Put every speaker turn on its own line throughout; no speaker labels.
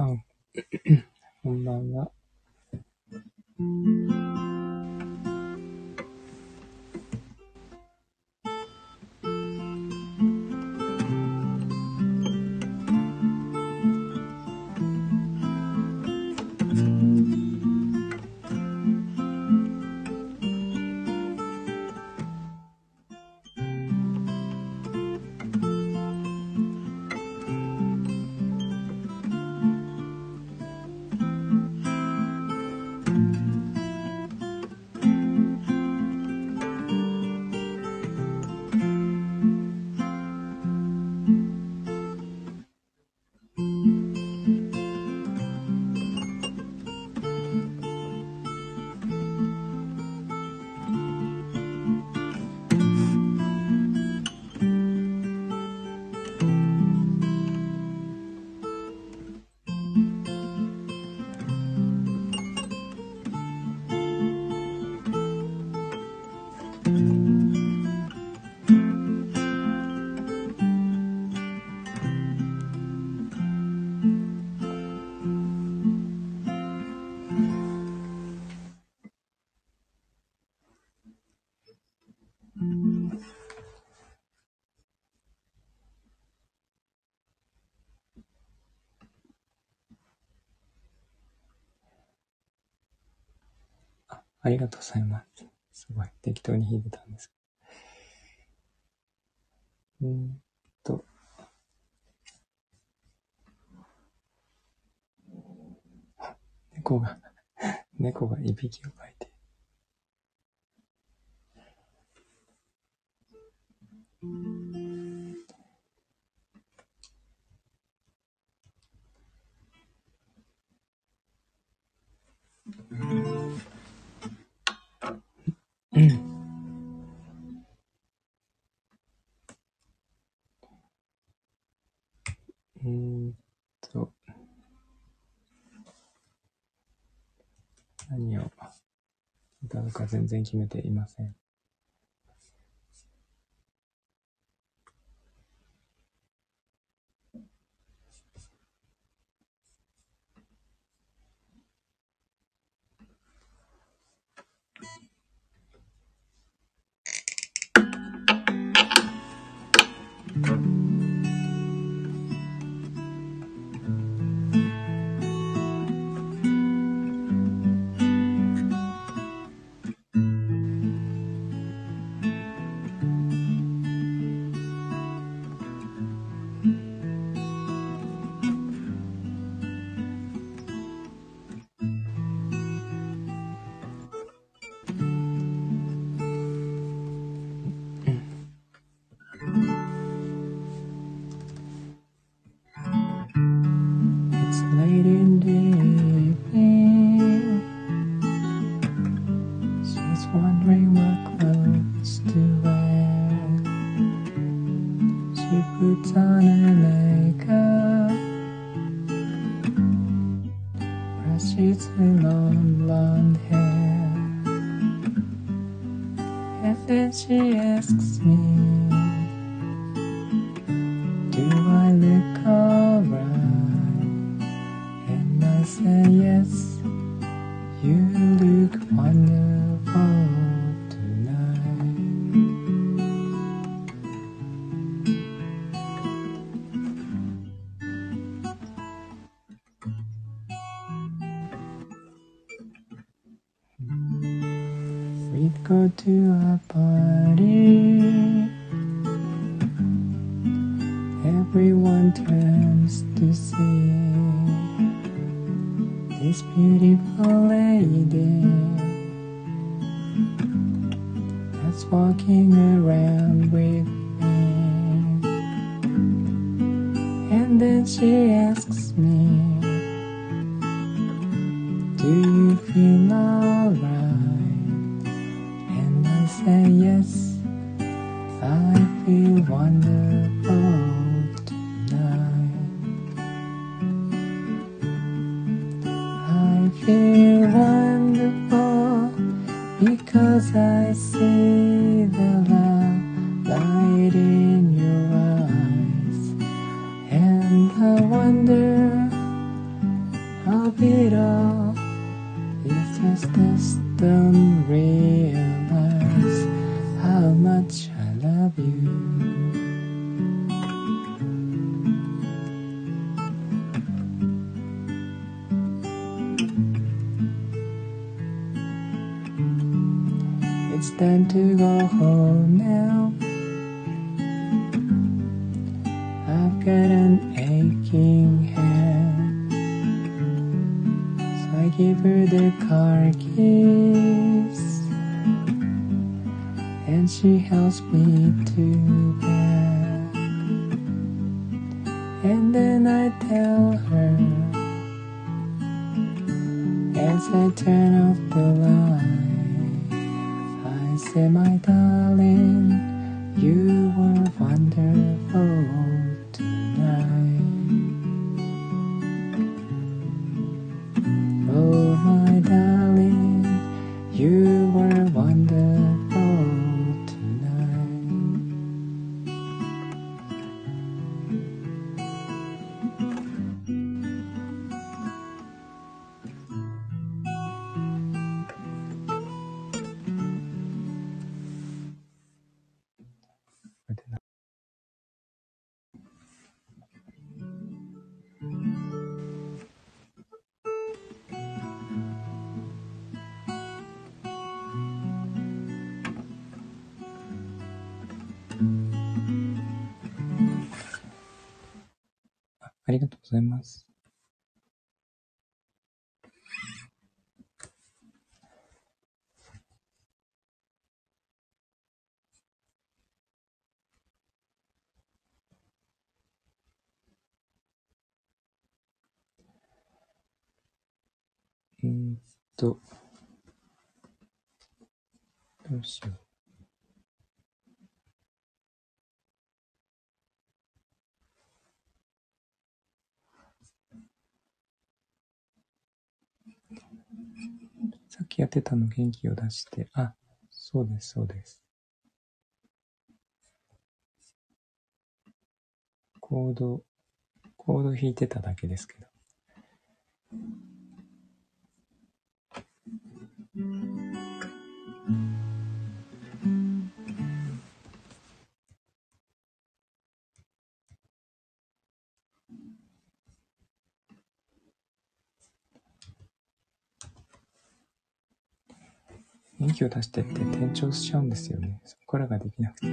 さん、こんばんは。ありがとうございます。すごい、適当に弾いてたんですけど。うんと。猫が猫がいびきをかいて。うん。うーんと。何を歌うか全然決めていません。ございます。えー、っと、どうしよう。さっきやってたの元気を出して、あ、そうです、そうです。コード、コード弾いてただけですけど。元気を出してって転調しちゃうんですよね。そこらができなくて。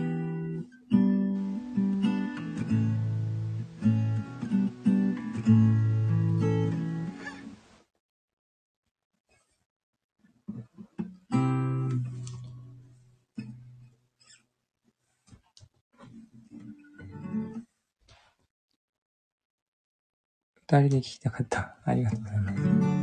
二人で聞きたかった。ありがとうございます。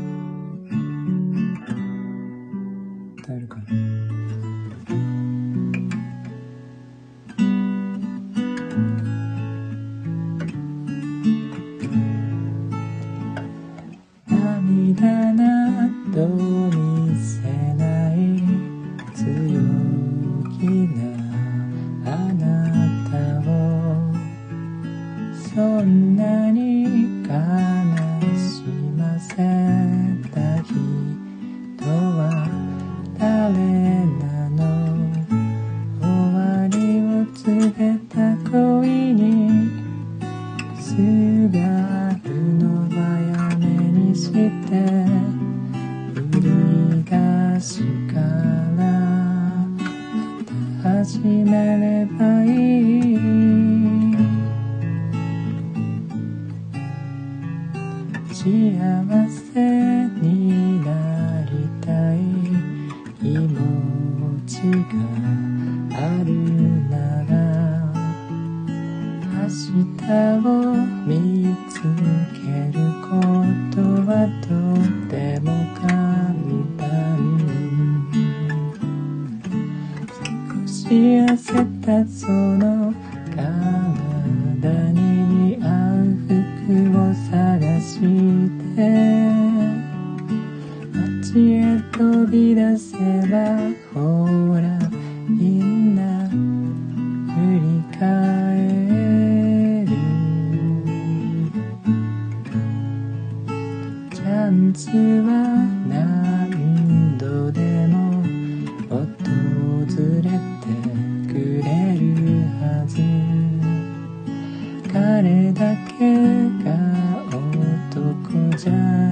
down.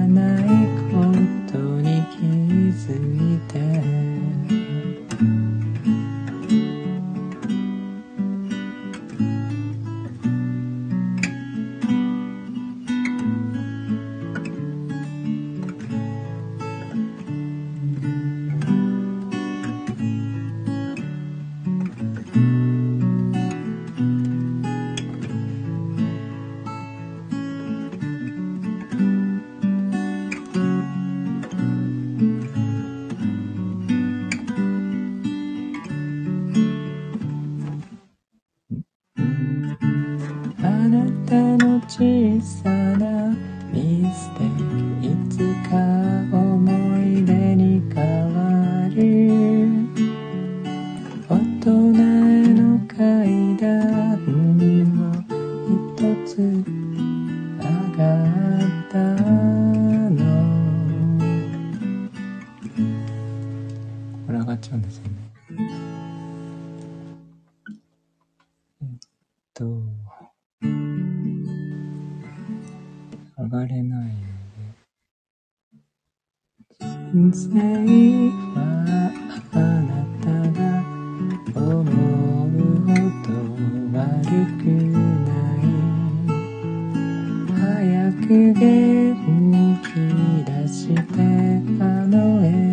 元気出してあの絵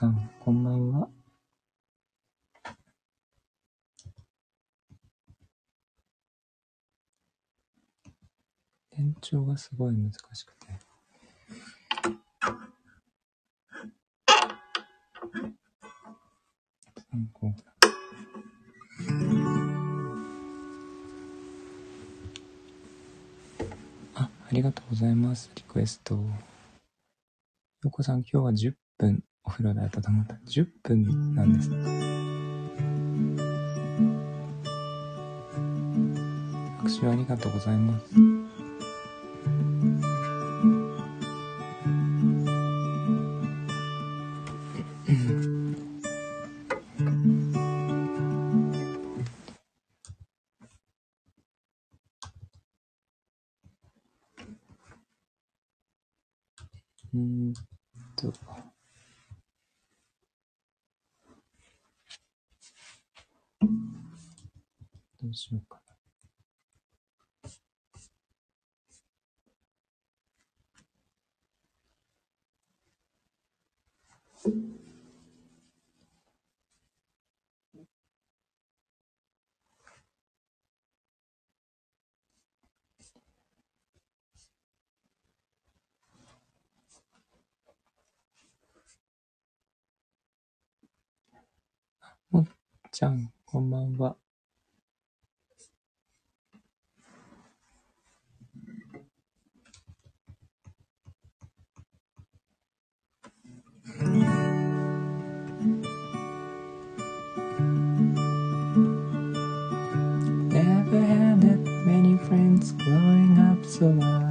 さん、こんばんは。転調がすごい難しくて。あ、ありがとうございます。リクエスト。よこさん、今日は10分お風呂で温まった。10分なんです。拍手ありがとうございます。うんと。うしようかな。もっちゃん、こんばんは。It's growing up so loud.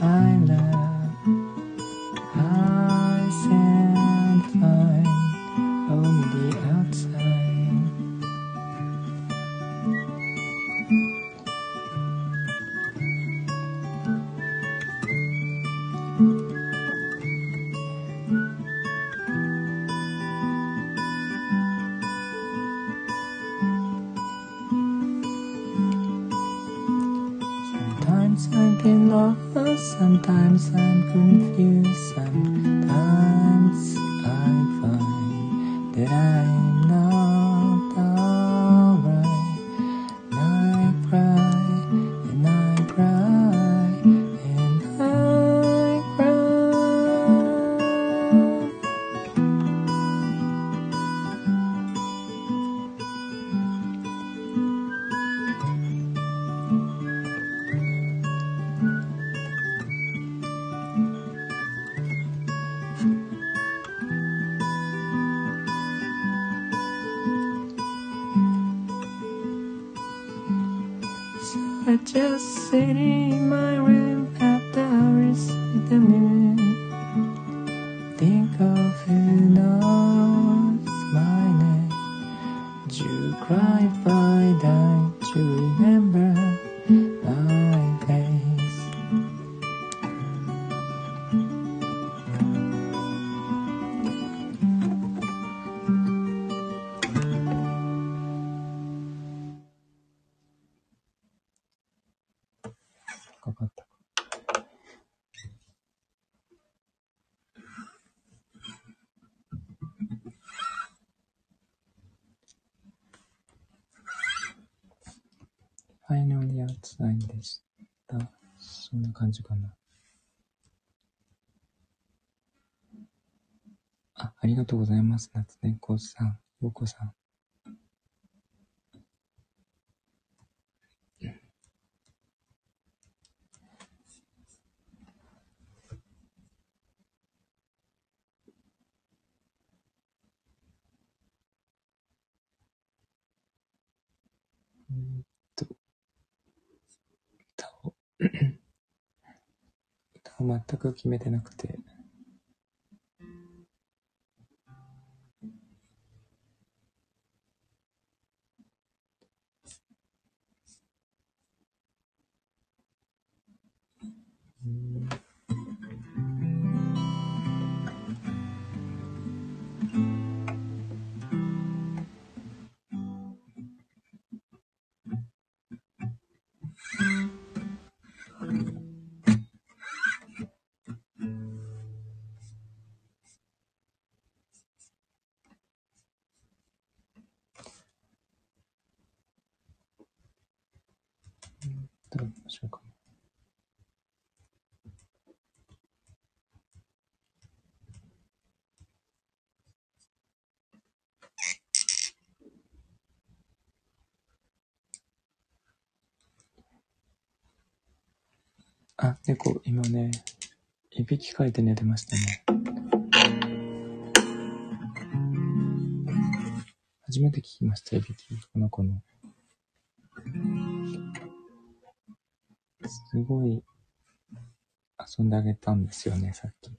island. とうございます。夏、さん。歌を全く決めてなくて。Mm-hmm. あ、猫、今ね、いびきかいて寝てましたね。初めて聞きました、いびき、この子の。すごい、遊んであげたんですよね、さっき。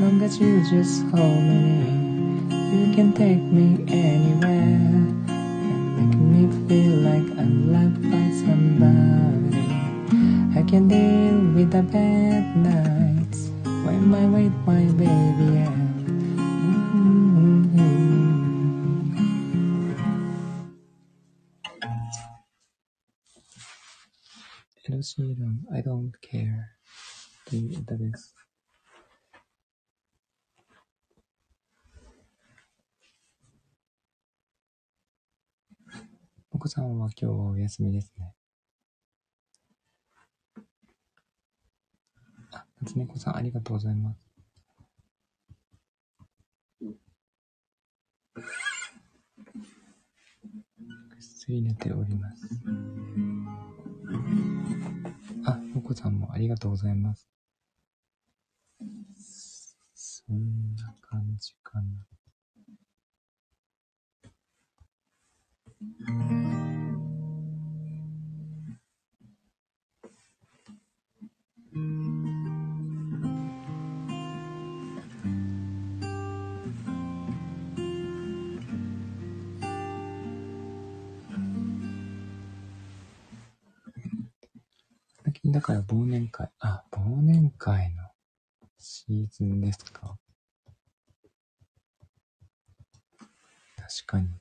long as you just hold me. You can take me anywhere and make me feel like I'm loved by somebody. I can deal with the bad nights when I wait my baby. Yeah. I don't care. The, the. 歌です。お子さんは今日はお休みですね。あ、夏猫さんありがとうございます。ぐっすり寝ております。あ、のこさんもありがとうございます。そんな感じかな。最近だから忘年会、あ、忘年会のシーズンですか？確かに。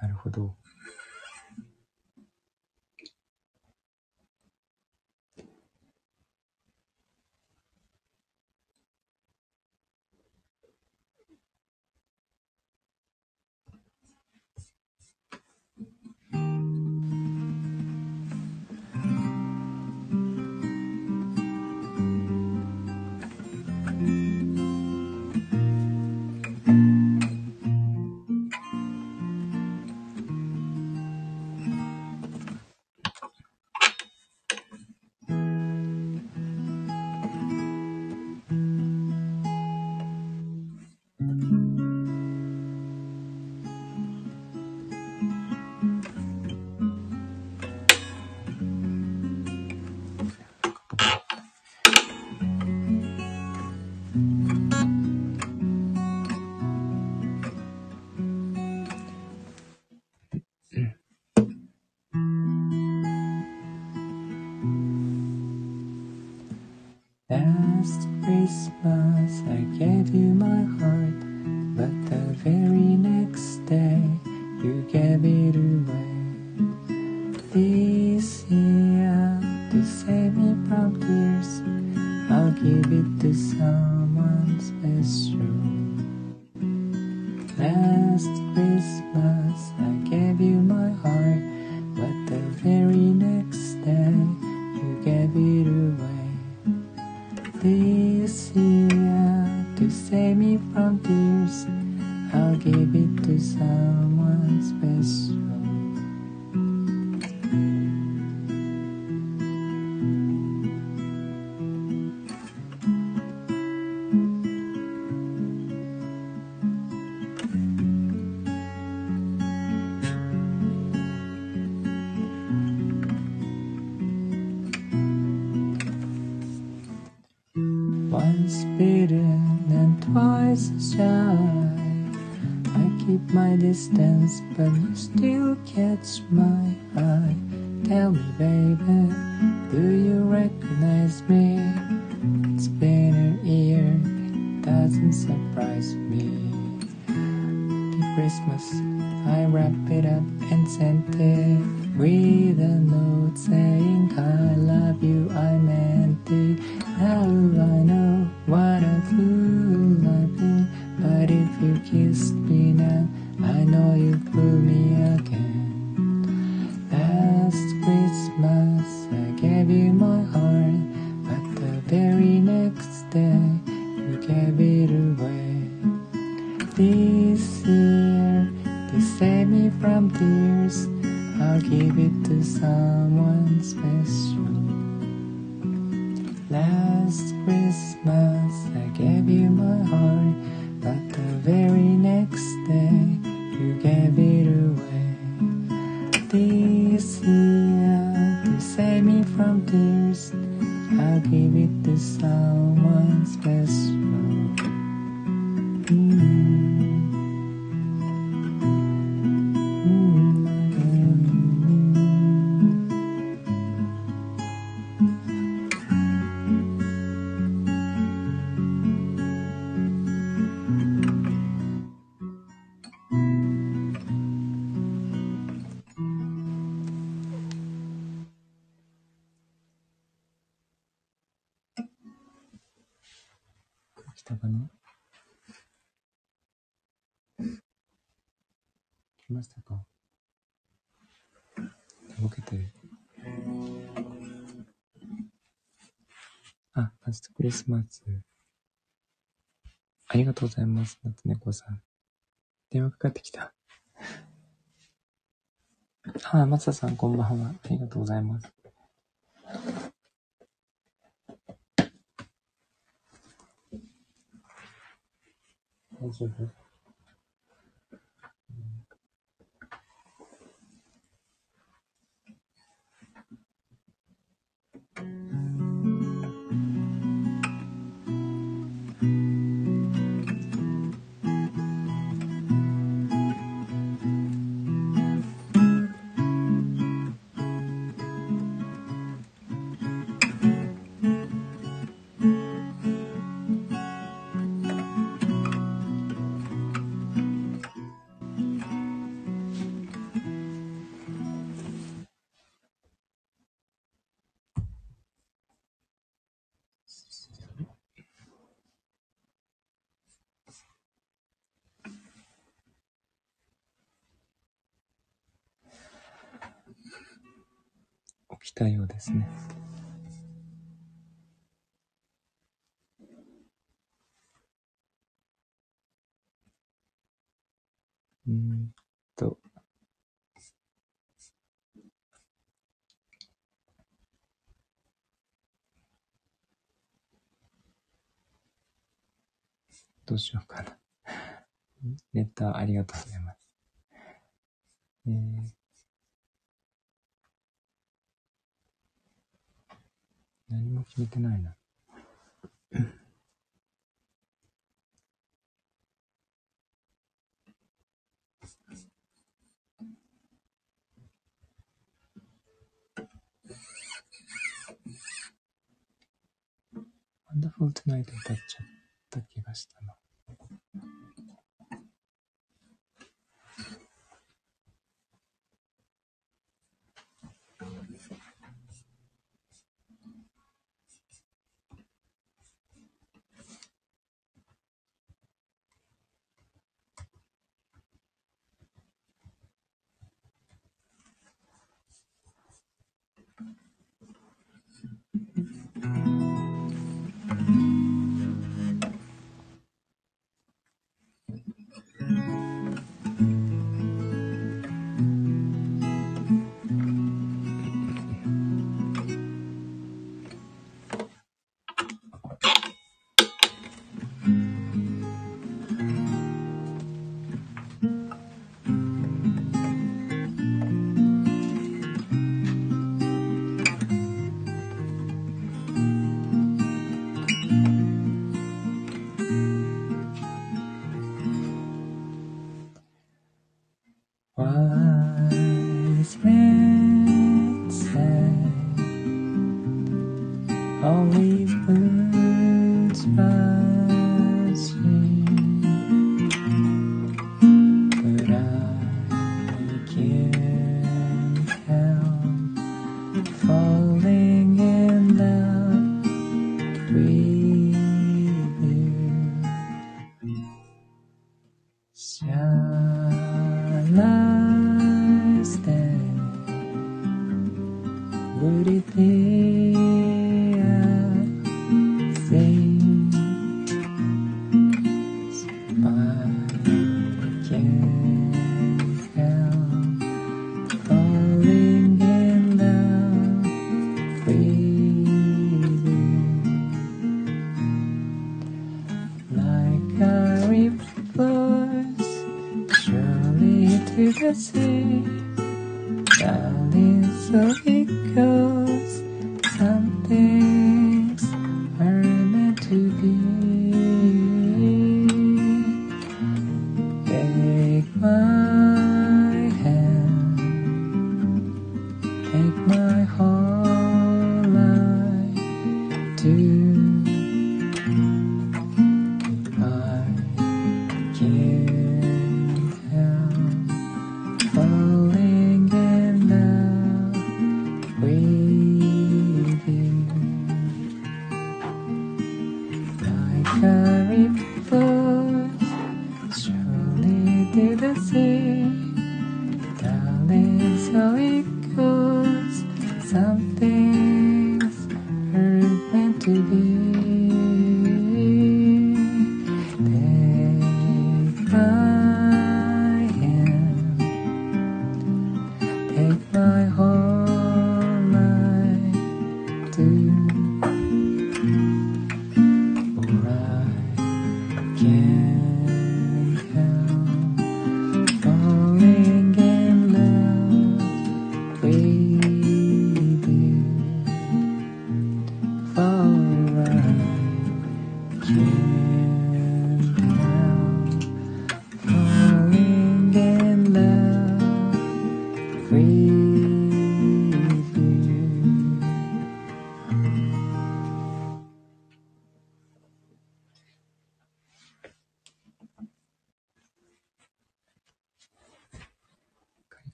なるほど。Last Christmas I gave you 听。ましたか？動けてるあ、ファーストクリスマス。ありがとうございます。夏猫さん。電話かかってきた。あ、松田さんこんばんは。ありがとうございます。大丈夫？たようですね。うんと。どうしようかな。レターありがとうございます。えー何も決めてないな。ワンダフルトナイト歌っちゃった気がしたな。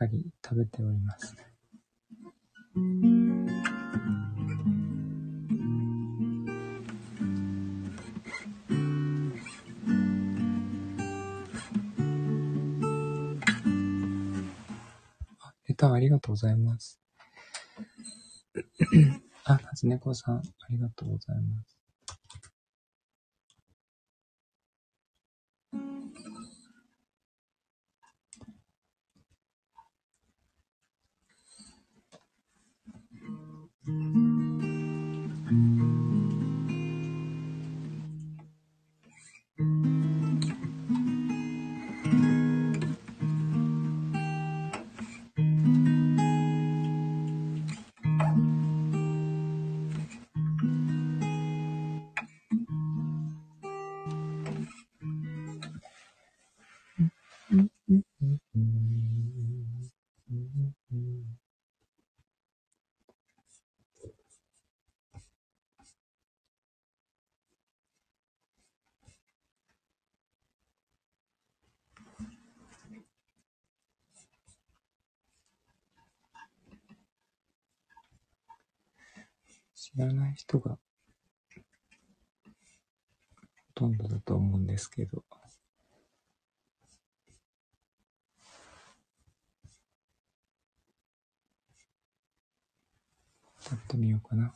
カリカリ食べております。あ、レターありがとうございます。あ、夏猫さん、ありがとうございます。知らない人がほとんどだと思うんですけど。やってみようかな。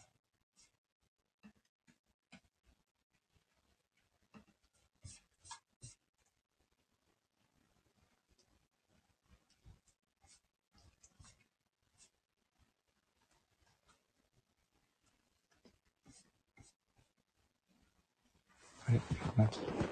Okay.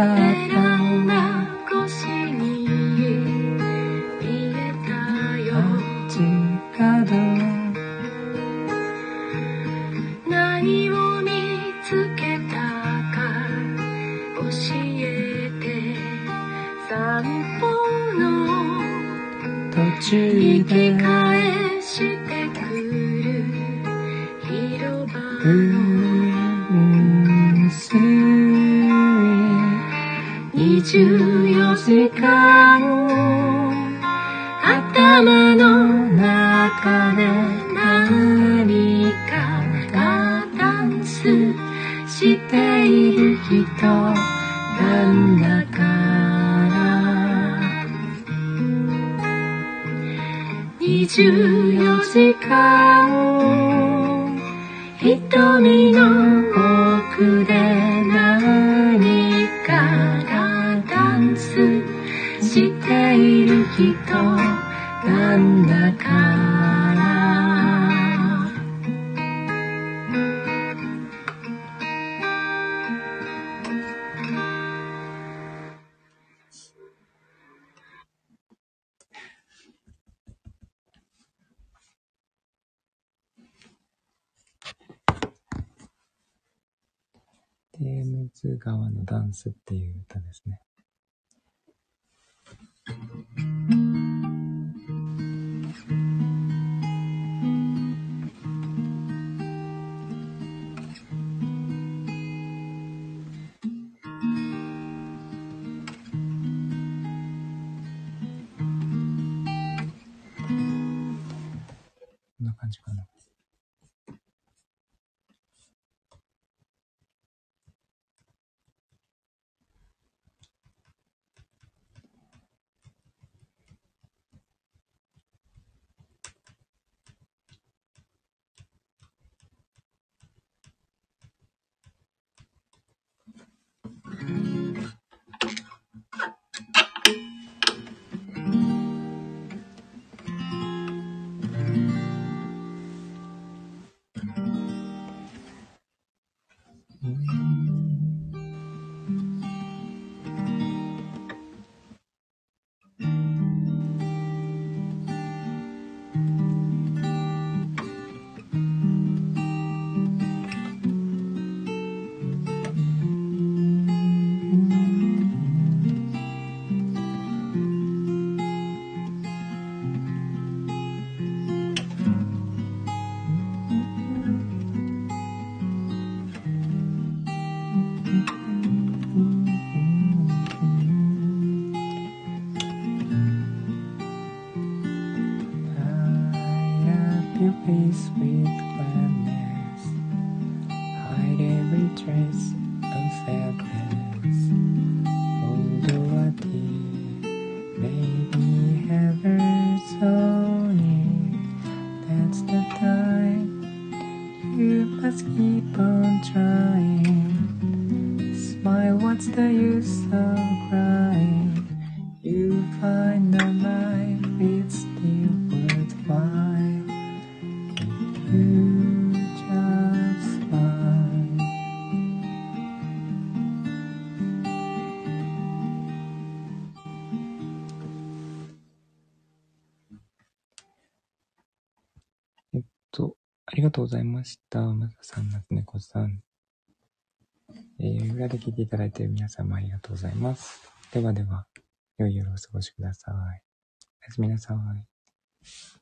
Ah. ツ川のダンスっていう歌ですね。ました。まささん、夏猫さん。えー、裏で聞いていただいている皆様ありがとうございます。ではでは、良い夜をお過ごしください。おやすみなさい。